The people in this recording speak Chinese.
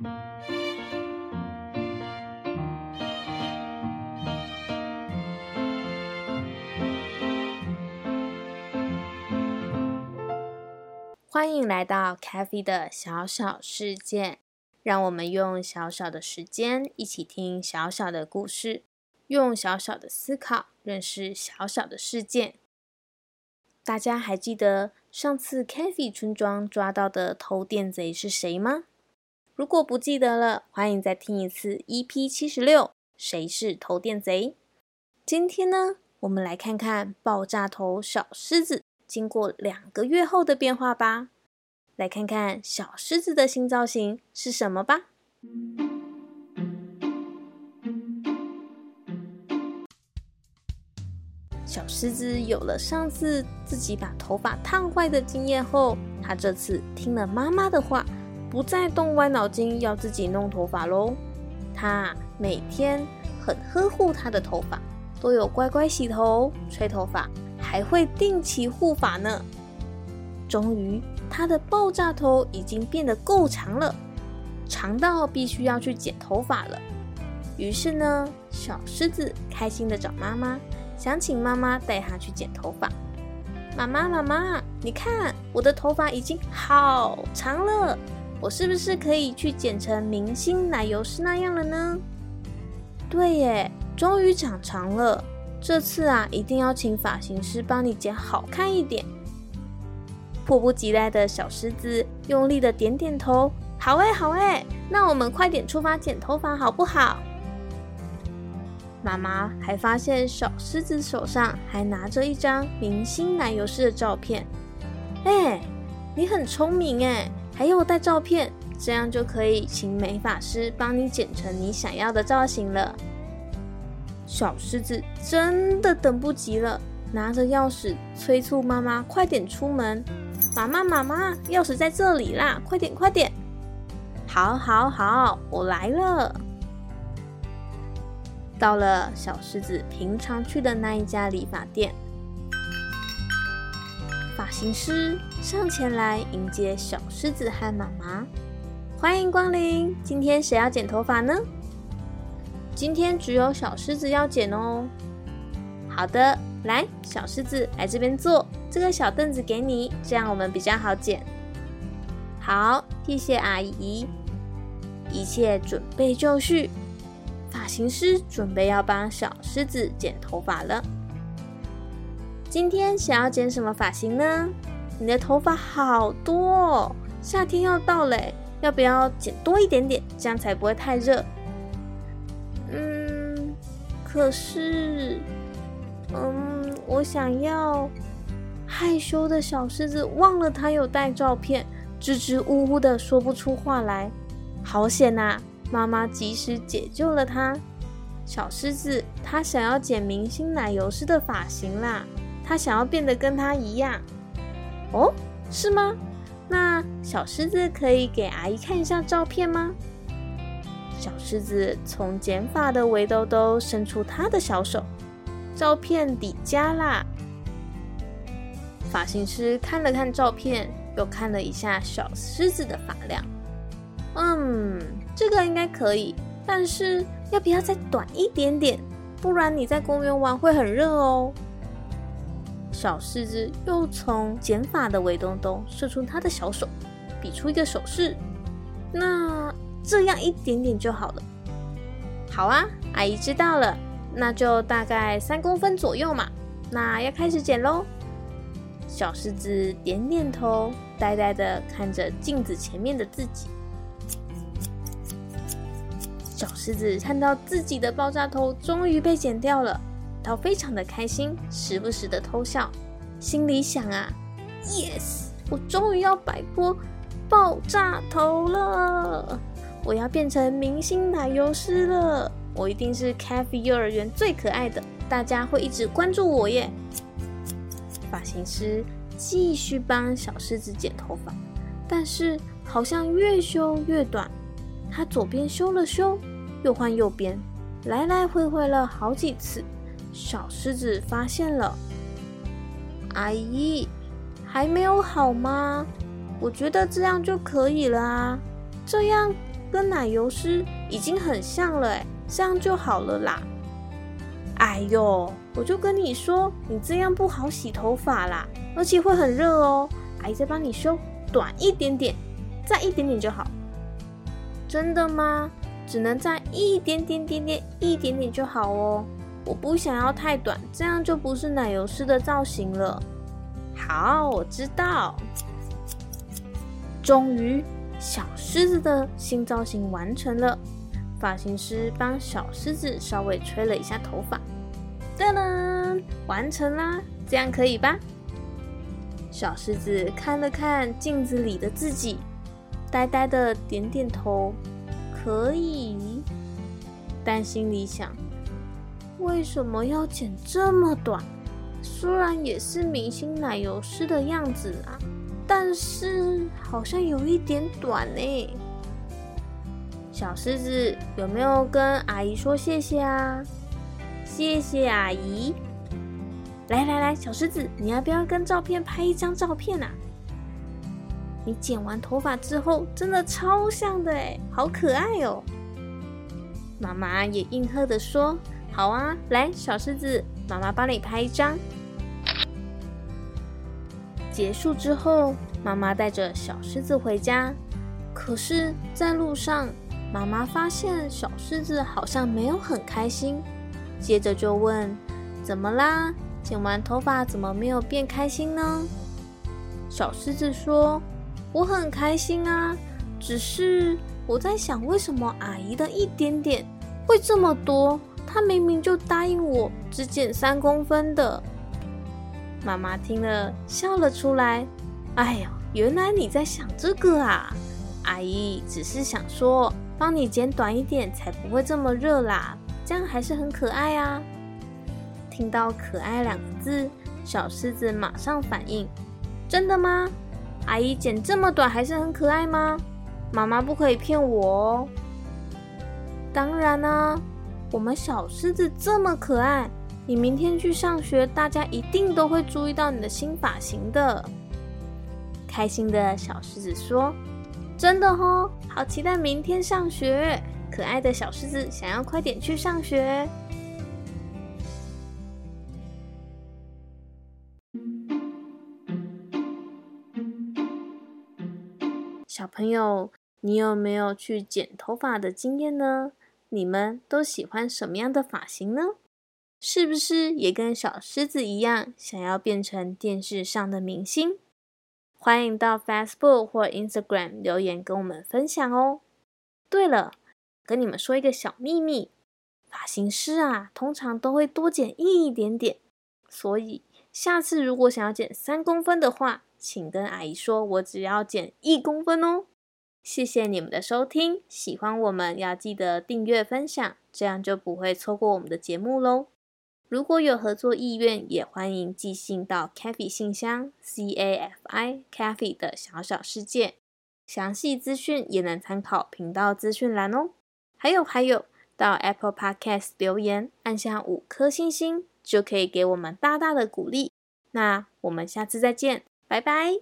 欢迎来到 c a f e 的小小世界，让我们用小小的时间一起听小小的故事，用小小的思考认识小小的世界。大家还记得上次 c a f e 村庄抓到的偷电贼是谁吗？如果不记得了，欢迎再听一次 EP 七十六，谁是偷电贼？今天呢，我们来看看爆炸头小狮子。经过两个月后的变化吧，来看看小狮子的新造型是什么吧。小狮子有了上次自己把头发烫坏的经验后，它这次听了妈妈的话，不再动歪脑筋要自己弄头发喽。他每天很呵护他的头发，都有乖乖洗头、吹头发。还会定期护发呢。终于，他的爆炸头已经变得够长了，长到必须要去剪头发了。于是呢，小狮子开心的找妈妈，想请妈妈带他去剪头发。妈妈，妈妈，你看我的头发已经好长了，我是不是可以去剪成明星奶油师那样了呢？对耶，终于长长了。这次啊，一定要请发型师帮你剪好看一点。迫不及待的小狮子用力的点点头：“好哎，好哎，那我们快点出发剪头发好不好？”妈妈还发现小狮子手上还拿着一张明星奶油师的照片。哎，你很聪明哎，还有带照片，这样就可以请美发师帮你剪成你想要的造型了。小狮子真的等不及了，拿着钥匙催促妈妈快点出门。妈妈，妈妈，钥匙在这里啦，快点，快点！好，好，好，我来了。到了小狮子平常去的那一家理发店，发型师上前来迎接小狮子和妈妈，欢迎光临。今天谁要剪头发呢？今天只有小狮子要剪哦。好的，来，小狮子来这边坐，这个小凳子给你，这样我们比较好剪。好，谢谢阿姨。一切准备就绪，发型师准备要帮小狮子剪头发了。今天想要剪什么发型呢？你的头发好多哦，夏天要到嘞，要不要剪多一点点，这样才不会太热？嗯可是，嗯，我想要害羞的小狮子忘了他有带照片，支支吾吾的说不出话来。好险呐！妈妈及时解救了他。小狮子他想要剪明星奶油师的发型啦，他想要变得跟他一样。哦，是吗？那小狮子可以给阿姨看一下照片吗？小狮子从剪发的围兜兜伸出他的小手，照片底加啦。发型师看了看照片，又看了一下小狮子的发量，嗯，这个应该可以，但是要不要再短一点点？不然你在公园玩会很热哦。小狮子又从剪发的围兜兜射出他的小手，比出一个手势，那。这样一点点就好了。好啊，阿姨知道了，那就大概三公分左右嘛。那要开始剪喽。小狮子点点头，呆呆的看着镜子前面的自己。小狮子看到自己的爆炸头终于被剪掉了，要非常的开心，时不时的偷笑，心里想啊：“Yes，我终于要摆脱爆炸头了。”我要变成明星奶油师了！我一定是 Cafe 幼儿园最可爱的，大家会一直关注我耶。发型师继续帮小狮子剪头发，但是好像越修越短。他左边修了修，又换右边，来来回回了好几次。小狮子发现了，阿姨还没有好吗？我觉得这样就可以了啊，这样。跟奶油师已经很像了，哎，这样就好了啦。哎呦，我就跟你说，你这样不好洗头发啦，而且会很热哦。阿姨再帮你修短一点点，再一点点就好。真的吗？只能再一点点点点一点点就好哦。我不想要太短，这样就不是奶油师的造型了。好，我知道。终于，小狮子的新造型完成了。发型师帮小狮子稍微吹了一下头发，噔噔，完成啦！这样可以吧？小狮子看了看镜子里的自己，呆呆的点点头，可以。但心里想：为什么要剪这么短？虽然也是明星奶油师的样子啊，但是好像有一点短呢。小狮子有没有跟阿姨说谢谢啊？谢谢阿姨。来来来，小狮子，你要不要跟照片拍一张照片啊？你剪完头发之后，真的超像的哎，好可爱哦！妈妈也应和的说：“好啊，来，小狮子，妈妈帮你拍一张。”结束之后，妈妈带着小狮子回家，可是，在路上。妈妈发现小狮子好像没有很开心，接着就问：“怎么啦？剪完头发怎么没有变开心呢？”小狮子说：“我很开心啊，只是我在想，为什么阿姨的一点点会这么多？她明明就答应我只剪三公分的。”妈妈听了笑了出来：“哎呦，原来你在想这个啊！阿姨只是想说。”帮你剪短一点，才不会这么热啦。这样还是很可爱啊！听到“可爱”两个字，小狮子马上反应：“真的吗？阿姨剪这么短还是很可爱吗？妈妈不可以骗我哦！”当然啦，我们小狮子这么可爱，你明天去上学，大家一定都会注意到你的新发型的。开心的小狮子说。真的哦，好期待明天上学！可爱的小狮子想要快点去上学。小朋友，你有没有去剪头发的经验呢？你们都喜欢什么样的发型呢？是不是也跟小狮子一样，想要变成电视上的明星？欢迎到 Facebook 或 Instagram 留言跟我们分享哦。对了，跟你们说一个小秘密，发型师啊，通常都会多剪一点点，所以下次如果想要剪三公分的话，请跟阿姨说，我只要剪一公分哦。谢谢你们的收听，喜欢我们要记得订阅分享，这样就不会错过我们的节目喽。如果有合作意愿，也欢迎寄信到 Cafe 信箱 C A F I Cafe 的小小世界，详细资讯也能参考频道资讯栏哦。还有还有，到 Apple Podcast 留言，按下五颗星星，就可以给我们大大的鼓励。那我们下次再见，拜拜。